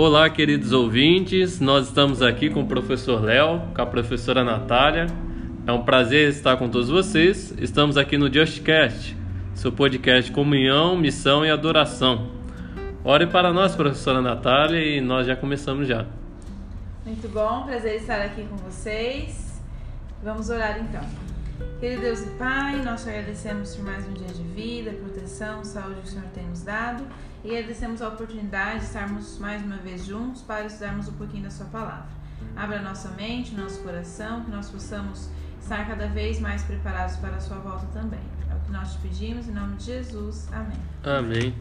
Olá, queridos ouvintes. Nós estamos aqui com o professor Léo, com a professora Natália. É um prazer estar com todos vocês. Estamos aqui no JustCast, seu podcast comunhão, missão e adoração. Ore para nós, professora Natália, e nós já começamos já. Muito bom, prazer estar aqui com vocês. Vamos orar então. Querido Deus e Pai, nós te agradecemos por mais um dia de vida, proteção, saúde que o Senhor tem nos dado e agradecemos a oportunidade de estarmos mais uma vez juntos para estudarmos um pouquinho da Sua palavra. Abra nossa mente, nosso coração, que nós possamos estar cada vez mais preparados para a Sua volta também. É o que nós te pedimos, em nome de Jesus. Amém. Amém.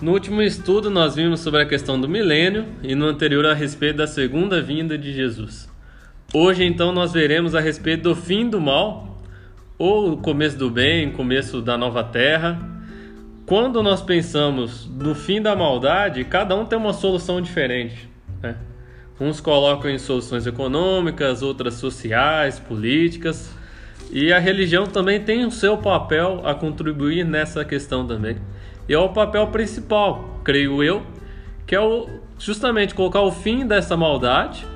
No último estudo, nós vimos sobre a questão do milênio e no anterior a respeito da segunda vinda de Jesus. Hoje, então, nós veremos a respeito do fim do mal, ou o começo do bem, começo da nova terra. Quando nós pensamos no fim da maldade, cada um tem uma solução diferente. Né? Uns colocam em soluções econômicas, outras sociais, políticas. E a religião também tem o seu papel a contribuir nessa questão também. E é o papel principal, creio eu, que é o, justamente colocar o fim dessa maldade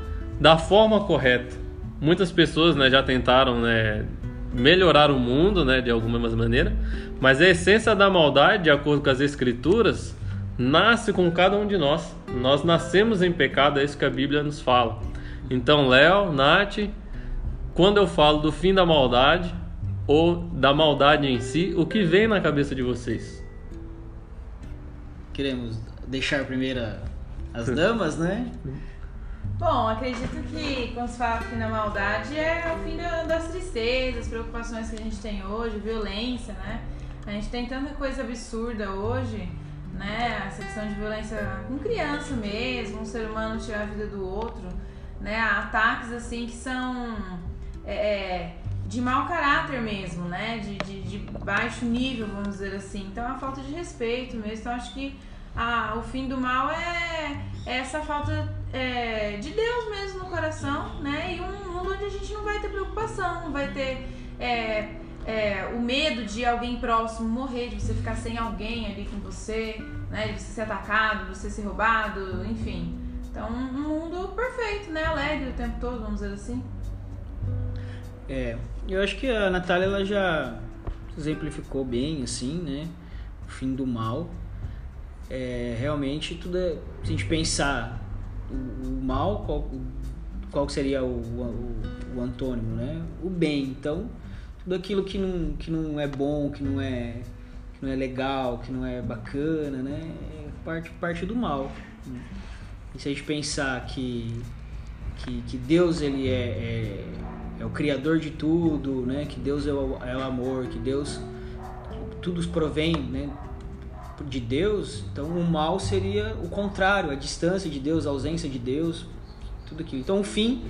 da forma correta. Muitas pessoas né, já tentaram né, melhorar o mundo né, de alguma maneira, mas a essência da maldade, de acordo com as escrituras, nasce com cada um de nós. Nós nascemos em pecado, é isso que a Bíblia nos fala. Então, Léo, Nath, quando eu falo do fim da maldade ou da maldade em si, o que vem na cabeça de vocês? queremos deixar primeiro as damas, né? Bom, acredito que quando se fala fim da maldade é o fim das tristezas, preocupações que a gente tem hoje, violência, né? A gente tem tanta coisa absurda hoje, né? Essa questão de violência com criança mesmo, um ser humano tirar a vida do outro, né? Ataques assim que são é, é de mau caráter mesmo, né? De, de, de, baixo nível, vamos dizer assim. Então é uma falta de respeito mesmo. Então acho que a, o fim do mal é, é essa falta é, de Deus mesmo no coração, né? E um mundo onde a gente não vai ter preocupação, não vai ter é, é, o medo de alguém próximo morrer, de você ficar sem alguém ali com você, né? De você ser atacado, de você ser roubado, enfim. Então um mundo perfeito, né? Alegre o tempo todo, vamos dizer assim. É, eu acho que a Natália ela já exemplificou bem, assim, né? O fim do mal. É, realmente, tudo é, se a gente pensar o, o mal, qual, qual seria o, o, o, antônimo, né? O bem. Então, tudo aquilo que não, que não é bom, que não é, que não é legal, que não é bacana, né? É parte, parte do mal. E se a gente pensar que, que, que Deus ele é, é é o criador de tudo, né? Que Deus é o, é o amor, que Deus tudo provém, né? De Deus. Então o mal seria o contrário, a distância de Deus, a ausência de Deus, tudo aquilo. Então o fim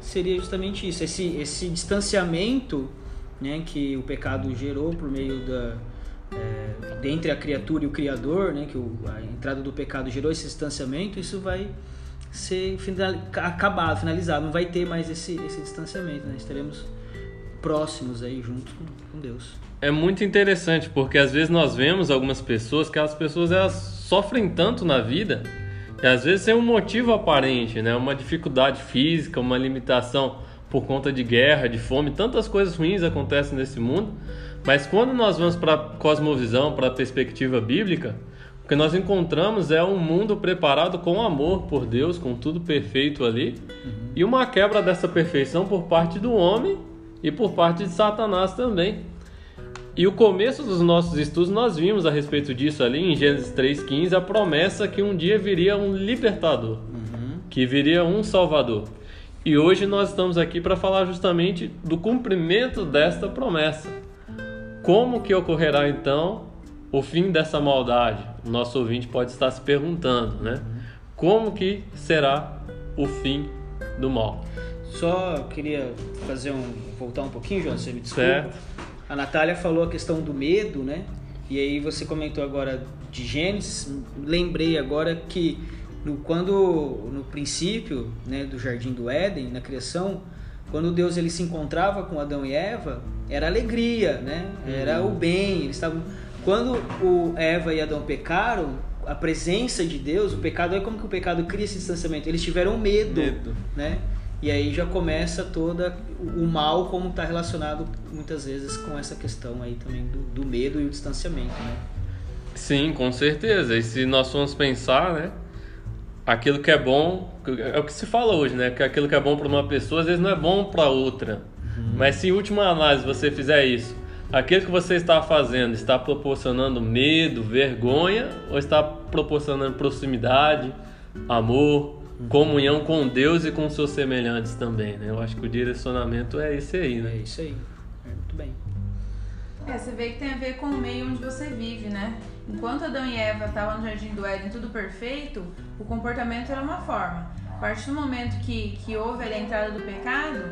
seria justamente isso, esse esse distanciamento, né? Que o pecado gerou por meio da é, entre a criatura e o criador, né? Que o, a entrada do pecado gerou esse distanciamento. Isso vai ser final, acabado, finalizado. Não vai ter mais esse, esse distanciamento, né? Estaremos próximos aí juntos com, com Deus. É muito interessante porque às vezes nós vemos algumas pessoas que as pessoas elas sofrem tanto na vida e às vezes tem um motivo aparente, né? Uma dificuldade física, uma limitação por conta de guerra, de fome, tantas coisas ruins acontecem nesse mundo. Mas quando nós vamos para a cosmovisão, para a perspectiva bíblica, o que nós encontramos é um mundo preparado com amor por Deus, com tudo perfeito ali, uhum. e uma quebra dessa perfeição por parte do homem e por parte de Satanás também. E o começo dos nossos estudos nós vimos a respeito disso ali em Gênesis 3:15, a promessa que um dia viria um libertador, uhum. que viria um salvador. E hoje nós estamos aqui para falar justamente do cumprimento desta promessa. Como que ocorrerá então o fim dessa maldade? O nosso ouvinte pode estar se perguntando, né? Como que será o fim do mal? Só queria fazer um voltar um pouquinho, João, você me desculpa. Certo. A Natália falou a questão do medo, né? E aí você comentou agora de Gênesis. Lembrei agora que no, quando no princípio, né, do jardim do Éden, na criação, quando Deus ele se encontrava com Adão e Eva, era alegria, né? Era uhum. o bem, eles estavam quando o Eva e Adão pecaram, a presença de Deus, o pecado é como que o pecado cria esse distanciamento. Eles tiveram medo, Medo. né? E aí já começa toda o mal como está relacionado muitas vezes com essa questão aí também do, do medo e o distanciamento, né? Sim, com certeza. E se nós formos pensar, né? Aquilo que é bom, é o que se fala hoje, né? Que aquilo que é bom para uma pessoa às vezes não é bom para outra. Mas se em última análise você fizer isso, aquilo que você está fazendo está proporcionando medo, vergonha ou está proporcionando proximidade, amor, comunhão com Deus e com seus semelhantes também, né? Eu acho que o direcionamento é esse aí, É né? isso aí. É, muito bem. É, você vê que tem a ver com o meio onde você vive, né? Enquanto Adão e Eva estavam no jardim do Éden, tudo perfeito, o comportamento era uma forma. A partir do momento que, que houve ali a entrada do pecado,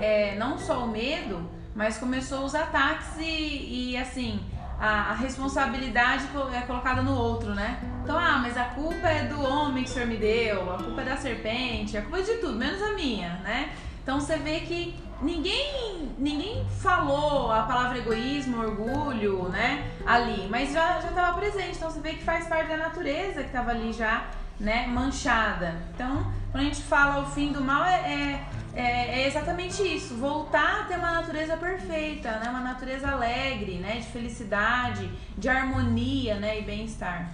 é, não só o medo, mas começou os ataques e, e assim, a, responsabilidade é colocada no outro, né? Então, ah, mas a culpa é do homem que o senhor me deu, a culpa é da serpente, a culpa é de tudo, menos a minha, né? Então você vê que ninguém ninguém falou a palavra egoísmo, orgulho, né, ali, mas já já estava presente. Então você vê que faz parte da natureza que estava ali já, né, manchada. Então, quando a gente fala o fim do mal é, é, é- é exatamente isso, voltar a ter uma natureza perfeita, né, uma natureza alegre, né, de felicidade, de harmonia, né, e bem-estar.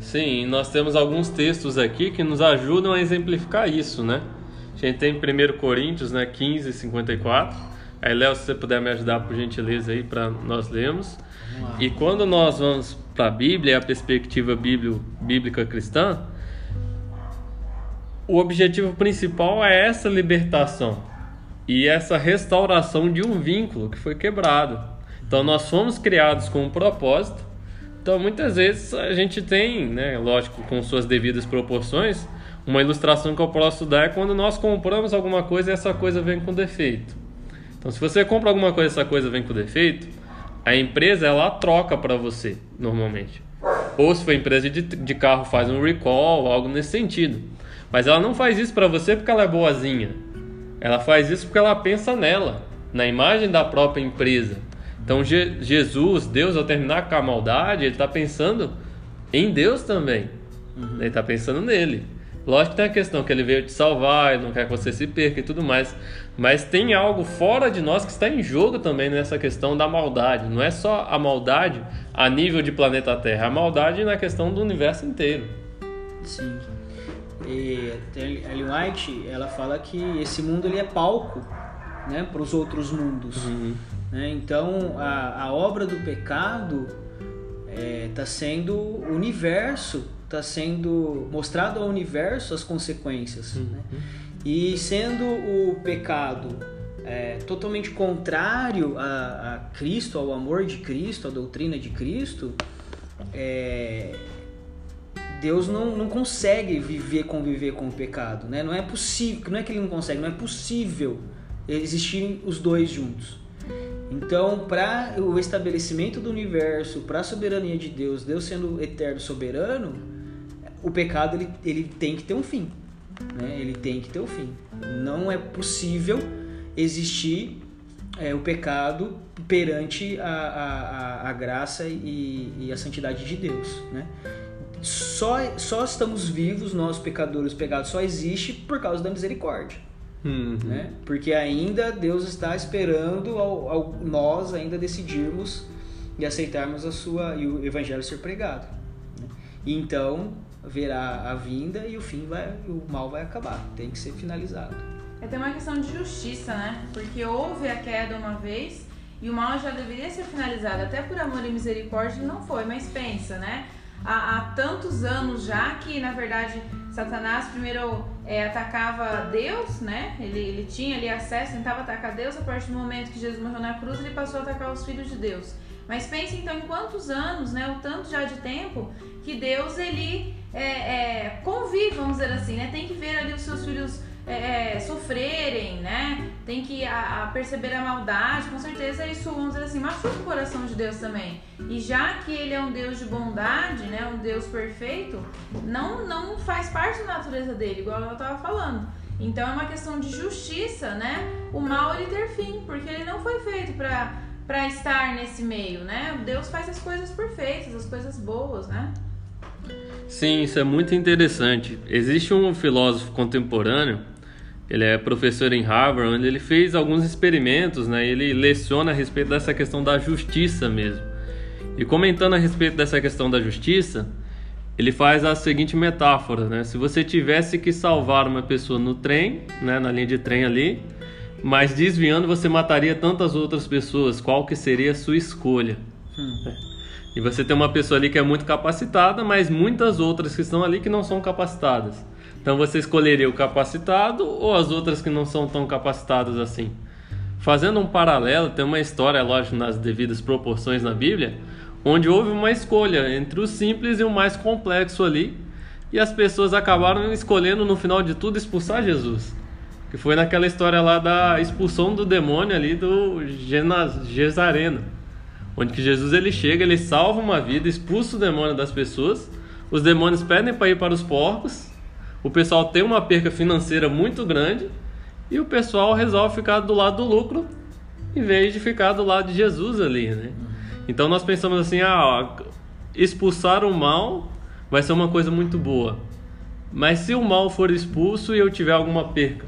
Sim, nós temos alguns textos aqui que nos ajudam a exemplificar isso, né? A gente tem 1 Coríntios, né, 15, 54. Aí, Léo, se você puder me ajudar, por gentileza, aí, para nós lermos. E quando nós vamos para a Bíblia, a perspectiva bíblio- bíblica cristã, o objetivo principal é essa libertação e essa restauração de um vínculo que foi quebrado. Então nós fomos criados com um propósito. Então muitas vezes a gente tem, né, lógico, com suas devidas proporções, uma ilustração que eu posso dar é quando nós compramos alguma coisa e essa coisa vem com defeito. Então se você compra alguma coisa e essa coisa vem com defeito, a empresa ela troca para você normalmente. Ou se for empresa de, de carro faz um recall, algo nesse sentido. Mas ela não faz isso para você porque ela é boazinha. Ela faz isso porque ela pensa nela, na imagem da própria empresa. Então Je- Jesus, Deus, ao terminar com a maldade, ele está pensando em Deus também. Ele está pensando nele. Lógico que tem a questão que ele veio te salvar, ele não quer que você se perca e tudo mais. Mas tem algo fora de nós que está em jogo também nessa questão da maldade. Não é só a maldade a nível de planeta Terra, a maldade na questão do universo inteiro. Sim. E Ellen White, ela fala que esse mundo ele é palco, né, para os outros mundos. né? Então a, a obra do pecado está sendo o universo, está sendo mostrado ao universo as consequências. né? E sendo o pecado é, totalmente contrário a, a Cristo, ao amor de Cristo, à doutrina de Cristo, é, Deus não, não consegue viver, conviver com o pecado, né? Não é possível, não é que ele não consegue, não é possível existirem os dois juntos. Então, para o estabelecimento do universo, para a soberania de Deus, Deus sendo eterno soberano, o pecado ele, ele tem que ter um fim, né? Ele tem que ter um fim. Não é possível existir é, o pecado perante a, a, a, a graça e, e a santidade de Deus, né? Só, só estamos vivos, nós pecadores pecados, só existe por causa da misericórdia, Uhum. né? Porque ainda Deus está esperando ao, ao nós ainda decidirmos e aceitarmos a sua e o evangelho ser pregado. né? E então verá a vinda e o fim vai, o mal vai acabar, tem que ser finalizado. É até uma questão de justiça, né? Porque houve a queda uma vez e o mal já deveria ser finalizado. Até por amor e misericórdia não foi, mas pensa, né? Há, há tantos anos já que, na verdade, Satanás primeiro é, atacava Deus, né? Ele, ele tinha ali acesso, tentava atacar Deus. A partir do momento que Jesus morreu na cruz, ele passou a atacar os filhos de Deus. Mas pense então em quantos anos, né? O tanto já de tempo que Deus ele é, é, convive, vamos dizer assim, né? Tem que ver ali os seus filhos é, é, sofrerem, né? Tem que a, a perceber a maldade, com certeza isso, vamos dizer assim, machuca o coração de Deus também. E já que ele é um Deus de bondade, né? Um Deus perfeito, não, não faz parte da natureza dele, igual eu estava falando. Então é uma questão de justiça, né? O mal ele ter fim, porque ele não foi feito para para estar nesse meio, né? Deus faz as coisas perfeitas, as coisas boas, né? Sim, isso é muito interessante. Existe um filósofo contemporâneo, ele é professor em Harvard, onde ele fez alguns experimentos, né? Ele leciona a respeito dessa questão da justiça mesmo. E comentando a respeito dessa questão da justiça, ele faz a seguinte metáfora, né? Se você tivesse que salvar uma pessoa no trem, né, na linha de trem ali, mas desviando você mataria tantas outras pessoas, qual que seria a sua escolha? Hum. E você tem uma pessoa ali que é muito capacitada, mas muitas outras que estão ali que não são capacitadas. Então você escolheria o capacitado ou as outras que não são tão capacitadas assim? Fazendo um paralelo, tem uma história, lógico, nas devidas proporções na Bíblia, onde houve uma escolha entre o simples e o mais complexo ali, e as pessoas acabaram escolhendo no final de tudo expulsar Jesus. Que foi naquela história lá da expulsão do demônio ali do Gesareno onde que Jesus ele chega, ele salva uma vida, expulsa o demônio das pessoas, os demônios pedem para ir para os porcos, o pessoal tem uma perca financeira muito grande e o pessoal resolve ficar do lado do lucro em vez de ficar do lado de Jesus ali, né? Então nós pensamos assim, ah, expulsar o mal vai ser uma coisa muito boa. Mas se o mal for expulso e eu tiver alguma perca,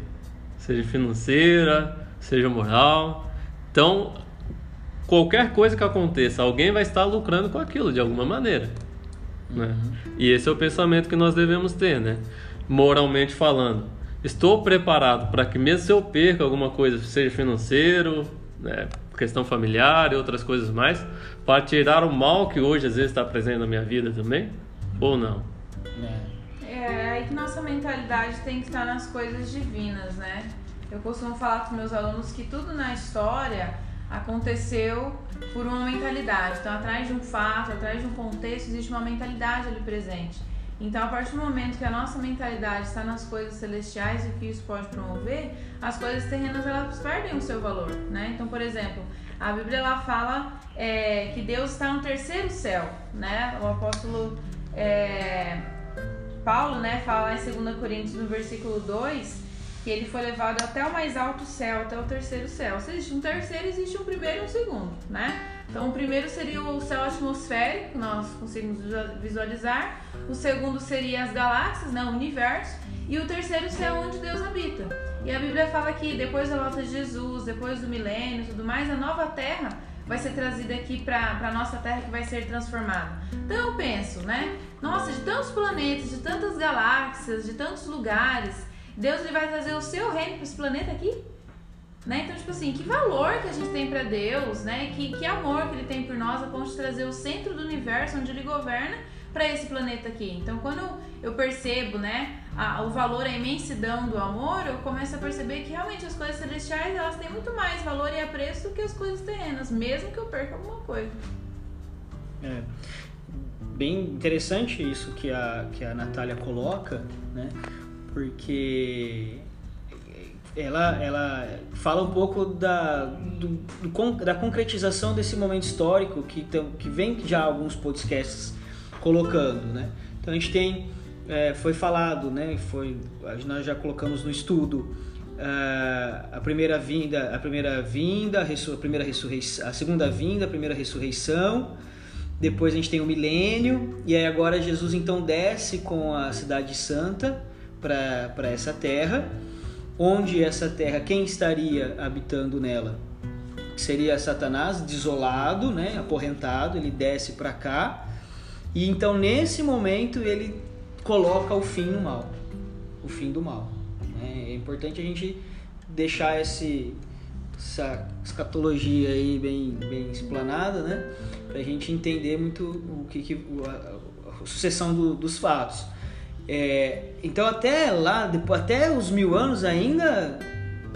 seja financeira, seja moral, então qualquer coisa que aconteça, alguém vai estar lucrando com aquilo de alguma maneira. Né? Uhum. E esse é o pensamento que nós devemos ter, né? Moralmente falando. Estou preparado para que, mesmo se eu perca alguma coisa, seja financeiro, né, questão familiar e outras coisas mais, para tirar o mal que hoje às vezes está presente na minha vida também? Ou não? É, é aí que nossa mentalidade tem que estar nas coisas divinas, né? Eu costumo falar com meus alunos que tudo na história aconteceu por uma mentalidade. Então, atrás de um fato, atrás de um contexto, existe uma mentalidade ali presente. Então, a partir do momento que a nossa mentalidade está nas coisas celestiais e o que isso pode promover, as coisas terrenas elas perdem o seu valor, né? Então, por exemplo, a Bíblia ela fala é, que Deus está no terceiro céu, né? O apóstolo é, Paulo, né, fala em 2 Coríntios no versículo 2 que ele foi levado até o mais alto céu, até o terceiro céu. Se existe um terceiro, existe um primeiro e um segundo, né? Então, o primeiro seria o céu atmosférico, nós conseguimos visualizar. O segundo seria as galáxias, né, o universo. E o terceiro céu, onde Deus habita. E a Bíblia fala que depois da volta de Jesus, depois do milênio e tudo mais, a nova terra vai ser trazida aqui para a nossa terra que vai ser transformada. Então eu penso, né? Nossa, de tantos planetas, de tantas galáxias, de tantos lugares, Deus ele vai trazer o seu reino para esse planeta aqui. Né? Então, tipo assim, que valor que a gente tem para Deus, né? Que, que amor que ele tem por nós a ponto de trazer o centro do universo onde ele governa para esse planeta aqui. Então, quando eu percebo, né, a, o valor, a imensidão do amor, eu começo a perceber que realmente as coisas celestiais, elas têm muito mais valor e apreço do que as coisas terrenas, mesmo que eu perca alguma coisa. É bem interessante isso que a, que a Natália coloca, né? porque ela, ela fala um pouco da, do, do, da concretização desse momento histórico que, tem, que vem já alguns podcasts colocando, né? Então a gente tem, é, foi falado, né? Foi, nós já colocamos no estudo uh, a primeira vinda, a primeira vinda, a, primeira ressurreição, a segunda vinda, a primeira ressurreição. Depois a gente tem o milênio e aí agora Jesus então desce com a cidade santa para essa terra, onde essa terra, quem estaria habitando nela? Seria Satanás, desolado, né, acorrentado, ele desce para cá, e então nesse momento ele coloca o fim no mal, o fim do mal. Né? É importante a gente deixar esse, essa escatologia aí bem, bem explanada, né? Para a gente entender muito o que, que a, a sucessão do, dos fatos. É, então até lá, depois, até os mil anos ainda,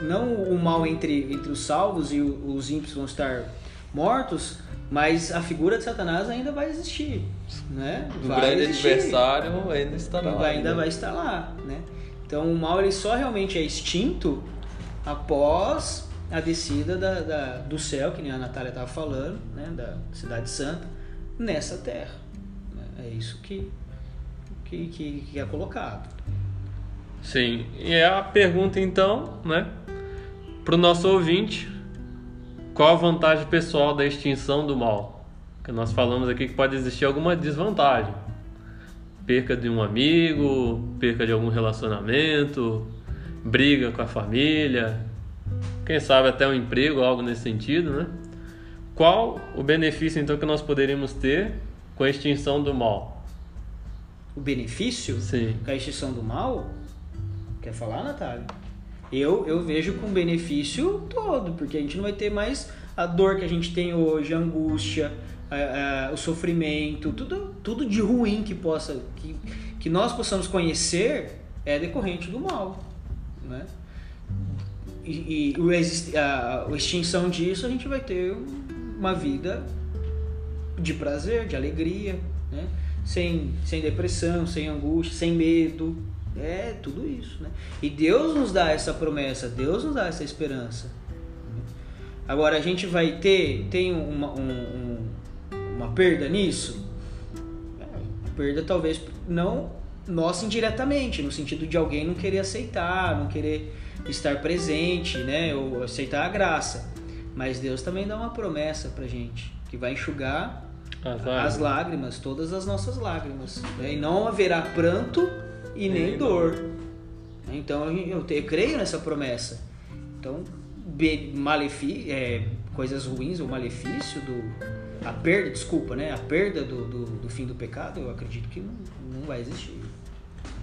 não o mal entre, entre os salvos e os ímpios vão estar mortos, mas a figura de Satanás ainda vai existir, né? O grande existir. adversário ainda estará lá. Ainda vai estar lá, né? Então o mal ele só realmente é extinto após a descida da, da do céu, que nem a Natália estava falando, né? Da cidade santa, nessa terra. É isso que que, que, que é colocado. Sim, e é a pergunta então, né, para o nosso ouvinte, qual a vantagem pessoal da extinção do mal? Que nós falamos aqui que pode existir alguma desvantagem. perca de um amigo, perca de algum relacionamento, briga com a família, quem sabe até um emprego, algo nesse sentido, né? Qual o benefício então que nós poderíamos ter com a extinção do mal? O benefício Sim. a extinção do mal? Quer falar, Natália? Eu, eu vejo com benefício todo, porque a gente não vai ter mais a dor que a gente tem hoje, a angústia, a, a, o sofrimento, tudo, tudo de ruim que possa que, que nós possamos conhecer é decorrente do mal, né? E, e o exist- a, a extinção disso a gente vai ter uma vida de prazer, de alegria, né? Sem, sem depressão, sem angústia, sem medo, é tudo isso, né? E Deus nos dá essa promessa, Deus nos dá essa esperança. Agora a gente vai ter tem uma, um- um- uma perda nisso? É, perda talvez não nossa indiretamente, no sentido de alguém não querer aceitar, não querer estar presente, né? Ou aceitar a graça. Mas Deus também dá uma promessa pra gente, que vai enxugar As as lágrimas. lágrimas, todas as nossas lágrimas. né? E não haverá pranto e nem Nem dor. Então eu, te- eu creio nessa promessa. Então, be- malefi é, coisas ruins ou malefício do. A perda, desculpa, né? A perda do, do, do fim do pecado, eu acredito que não, não vai existir.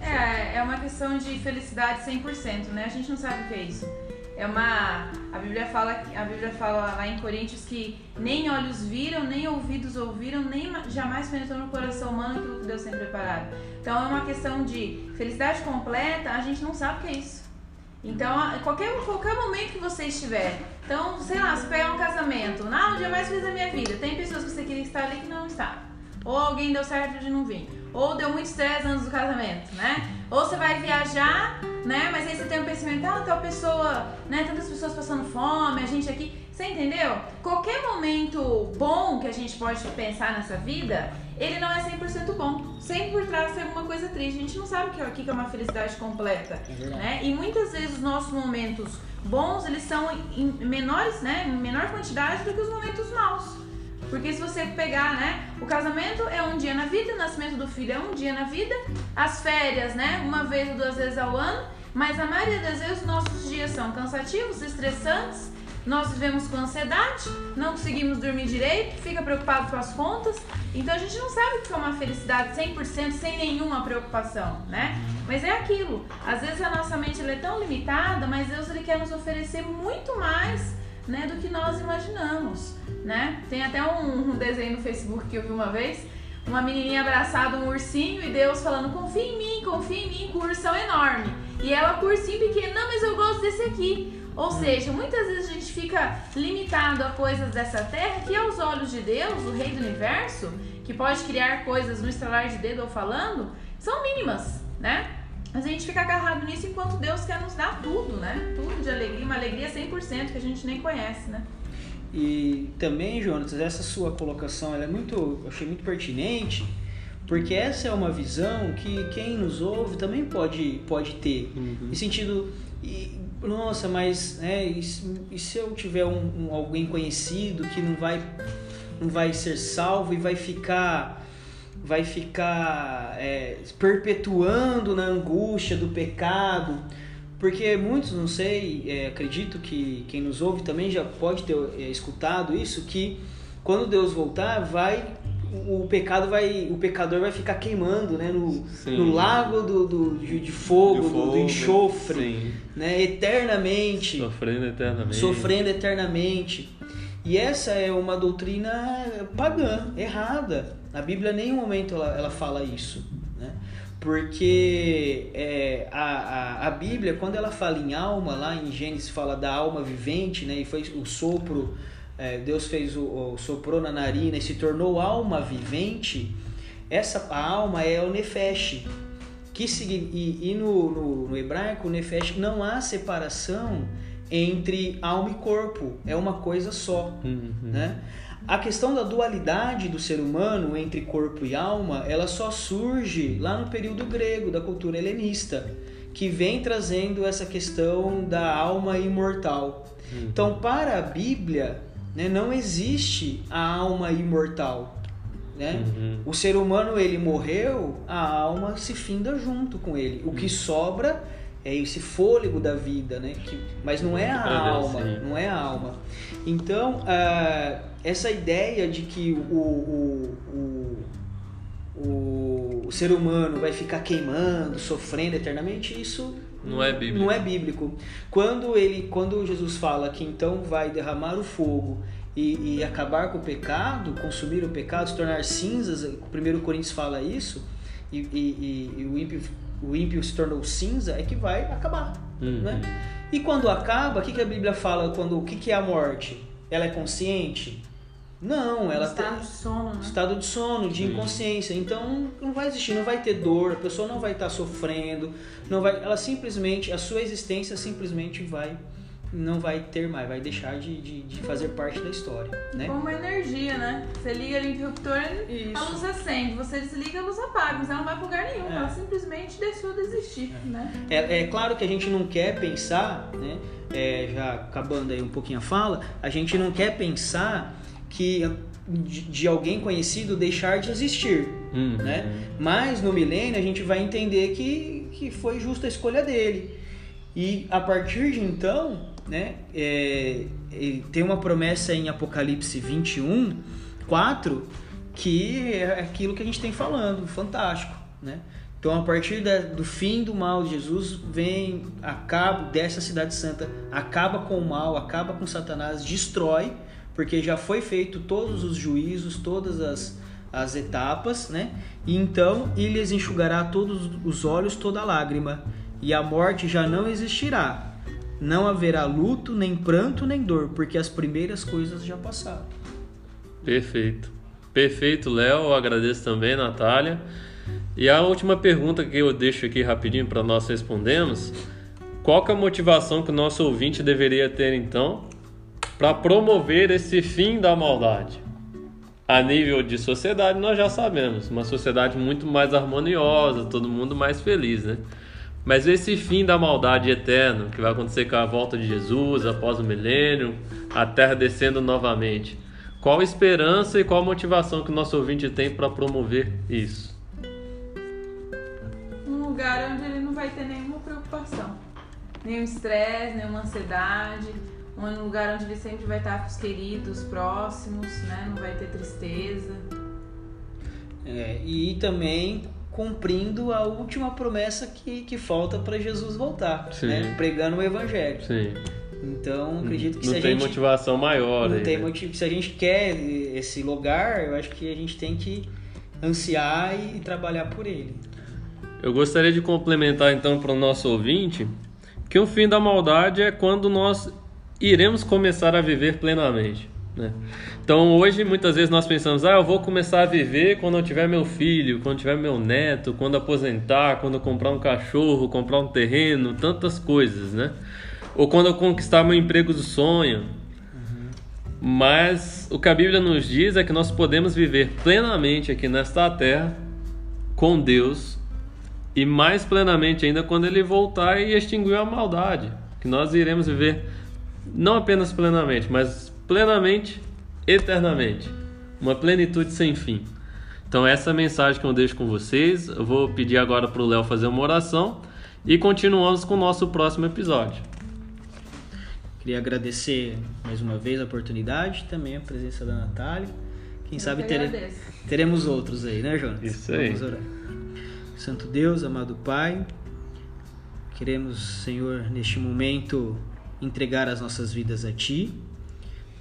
É, é uma questão de felicidade 100%, né? A gente não sabe o que é isso. É uma a Bíblia fala a Bíblia fala lá em Coríntios que nem olhos viram, nem ouvidos ouviram, nem ma- jamais penetrou no coração humano aquilo que Deus tem preparado. Então é uma questão de felicidade completa, a gente não sabe o que é isso. Então, qualquer, qualquer momento que você estiver, então, sei lá, você pegar um casamento, não, o dia mais feliz da minha vida, tem pessoas que você queria estar ali que não está. Ou alguém deu certo de não vir. Ou deu muito estresse antes do casamento, né? Ou você vai viajar, né? Mas aí você tem um pensamento, ah, tal pessoa, né? Tantas pessoas passando fome, a gente aqui. Você entendeu? Qualquer momento bom que a gente pode pensar nessa vida, ele não é 100% bom. Sempre por trás tem alguma coisa triste. A gente não sabe o que é- é uma felicidade completa. É. Né? E muitas vezes os nossos momentos bons, eles são em menores, né? Em menor quantidade do que os momentos maus. Porque se você pegar, né? O casamento é um dia na vida, o nascimento do filho é um dia na vida, as férias, né? Uma vez ou duas vezes ao ano, mas a maioria das vezes os nossos dias são cansativos, estressantes, nós vivemos com ansiedade, não conseguimos dormir direito, fica preocupado com as contas, então a gente não sabe o que é uma felicidade 100% sem nenhuma preocupação, né? Mas é aquilo, às vezes a nossa mente é tão limitada, mas Deus ele quer nos oferecer muito mais né, do que nós imaginamos, né? Tem até um, um desenho no Facebook que eu vi uma vez, uma menininha abraçada um ursinho e Deus falando confia em mim, confia em mim, com um ursão enorme. E ela com ursinho pequeno, não, mas eu gosto desse aqui. Ou seja, muitas vezes a gente fica limitado a coisas dessa terra que aos olhos de Deus, o rei do universo, que pode criar coisas no estalar de dedo ou falando, são mínimas, né? Mas a gente fica agarrado nisso enquanto Deus quer nos dar tudo, né? Tudo de alegria, uma alegria 100% que a gente nem conhece, né? E também, Jonas, essa sua colocação ela é muito, eu achei muito pertinente, porque essa é uma visão que quem nos ouve também pode, pode ter. Uhum. Em sentido, e, nossa, mas né, e, se- e se eu tiver um, um- alguém conhecido que não vai, não vai ser salvo e vai ficar vai ficar é, perpetuando na angústia do pecado, porque muitos, não sei, é, acredito que quem nos ouve também já pode ter é, escutado isso, que quando Deus voltar, vai o pecado vai, o pecador vai ficar queimando, né, no, no lago do, do- de, de fogo, do- do, fogo, enxofre, Sim. né, eternamente Sofrendo eternamente. sofrendo eternamente. E essa é uma doutrina pagã, errada. Na Bíblia, em nenhum momento ela, ela fala isso. Né? Porque é, a, a, a Bíblia, quando ela fala em alma, lá em Gênesis fala da alma vivente, né? e foi o sopro, é, Deus fez o, o soprou na narina e se tornou alma vivente. Essa a alma é o nefesh, que e, e no, no, no hebraico, o nefesh, não há separação entre alma e corpo, é uma coisa só. Uhum. Né? A questão da dualidade do ser humano entre corpo e alma, ela só surge lá no período grego, da cultura helenista, que vem trazendo essa questão da alma imortal. Uhum. Então, para a Bíblia, né, não existe a alma imortal. né? Uhum. O ser humano ele morreu, a alma se finda junto com ele. O que uhum. sobra é esse fôlego da vida, né? Que, mas não é a alma, não é a alma. Então uh, essa ideia de que o, o, o, o, ser humano vai ficar queimando, sofrendo eternamente, isso não é bíblico. Não é bíblico. Quando ele, quando Jesus fala que então vai derramar o fogo e, e, acabar com o pecado, consumir o pecado, se tornar cinzas, o primeiro Coríntios fala isso, e, e, e, o, ímpio, o ímpio se tornou cinza, é que vai acabar. Uhum. Né? E quando acaba, o que, que a Bíblia fala? Quando, o que, que é a morte? Ela é consciente? Não, ela estado tem de sono, né? estado de sono, de inconsciência. Então não vai existir, não vai ter dor, a pessoa não vai estar sofrendo, não vai, ela simplesmente, a sua existência simplesmente vai não vai ter mais, vai deixar de, de, de fazer parte da história. Né? Como energia, né? Você liga ali o interruptor, Isso. a luz acende, você desliga, a luz apaga, mas ela não vai para lugar nenhum, é. ela simplesmente deixou de existir. É. Né? É, é claro que a gente não quer pensar, né? É, já acabando aí um pouquinho a fala, a gente não quer pensar que de, de alguém conhecido deixar de existir, uhum. né? Mas no milênio a gente vai entender que, que foi justa a escolha dele. E a partir de então, né? É, tem uma promessa em Apocalipse 21, 4, que é aquilo que a gente tem falando, fantástico, né? Então, a partir da, do fim do mal, Jesus vem, acaba dessa cidade santa, acaba com o mal, acaba com Satanás, destrói, porque já foi feito todos os juízos, todas as, as etapas, né? E então ele lhes enxugará todos os olhos, toda lágrima, e a morte já não existirá não haverá luto, nem pranto, nem dor, porque as primeiras coisas já passaram. Perfeito. Perfeito, Léo. Agradeço também, Natália. E a última pergunta que eu deixo aqui rapidinho para nós respondermos: qual é a motivação que o nosso ouvinte deveria ter então para promover esse fim da maldade? A nível de sociedade, nós já sabemos, uma sociedade muito mais harmoniosa, todo mundo mais feliz, né? Mas esse fim da maldade eterno, que vai acontecer com a volta de Jesus após o milênio, a terra descendo novamente, qual esperança e qual motivação que o nosso ouvinte tem para promover isso? Um lugar onde ele não vai ter nenhuma preocupação, nenhum estresse, nenhuma ansiedade, um lugar onde ele sempre vai estar com os queridos próximos, né? não vai ter tristeza. É, e também cumprindo a última promessa que, que falta para Jesus voltar, né? pregando o evangelho. Sim. Então, acredito que não se a tem gente motivação maior, não aí, tem né? motivo. Se a gente quer esse lugar, eu acho que a gente tem que ansiar e, e trabalhar por ele. Eu gostaria de complementar então para o nosso ouvinte que o fim da maldade é quando nós iremos começar a viver plenamente. Né? Então hoje muitas vezes nós pensamos, ah, eu vou começar a viver quando eu tiver meu filho, quando tiver meu neto, quando aposentar, quando eu comprar um cachorro, comprar um terreno, tantas coisas, né? Ou quando eu conquistar meu emprego do sonho. Uhum. Mas o que a Bíblia nos diz é que nós podemos viver plenamente aqui nesta terra com Deus e mais plenamente ainda quando ele voltar e extinguir a maldade, que nós iremos viver não apenas plenamente, mas plenamente, eternamente. Uma plenitude sem fim. Então, essa é a mensagem que eu deixo com vocês. Eu vou pedir agora para o Léo fazer uma oração e continuamos com o nosso próximo episódio. Queria agradecer mais uma vez a oportunidade, também a presença da Natália. Quem eu sabe tere... teremos outros aí, né, Jonas? Isso aí. Vamos orar. Santo Deus, amado Pai, queremos, Senhor, neste momento entregar as nossas vidas a Ti.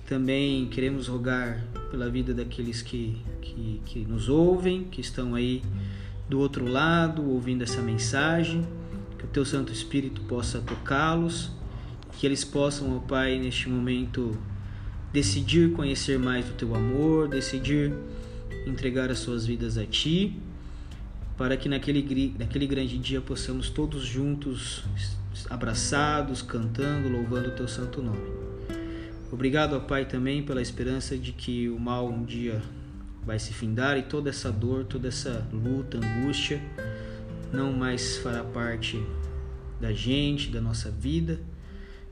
Também queremos rogar pela vida daqueles que, que, que nos ouvem, que estão aí do outro lado ouvindo essa mensagem, que o Teu Santo Espírito possa tocá-los, que eles possam, ó Pai, neste momento decidir conhecer mais do Teu amor, decidir entregar as suas vidas a Ti, para que naquele, naquele grande dia possamos todos juntos, abraçados, cantando, louvando o Teu Santo Nome. Obrigado, ó Pai, também pela esperança de que o mal um dia vai se findar e toda essa dor, toda essa luta, angústia não mais fará parte da gente, da nossa vida,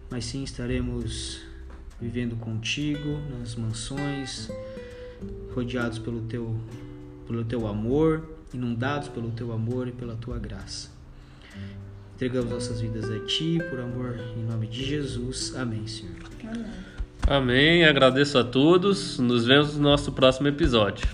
mas sim estaremos vivendo contigo nas mansões, rodeados pelo teu pelo teu amor, inundados pelo teu amor e pela tua graça. Entregamos nossas vidas a Ti, por amor, em nome de Jesus. Amém, Senhor. Amém. Amém. Agradeço a todos. Nos vemos no nosso próximo episódio.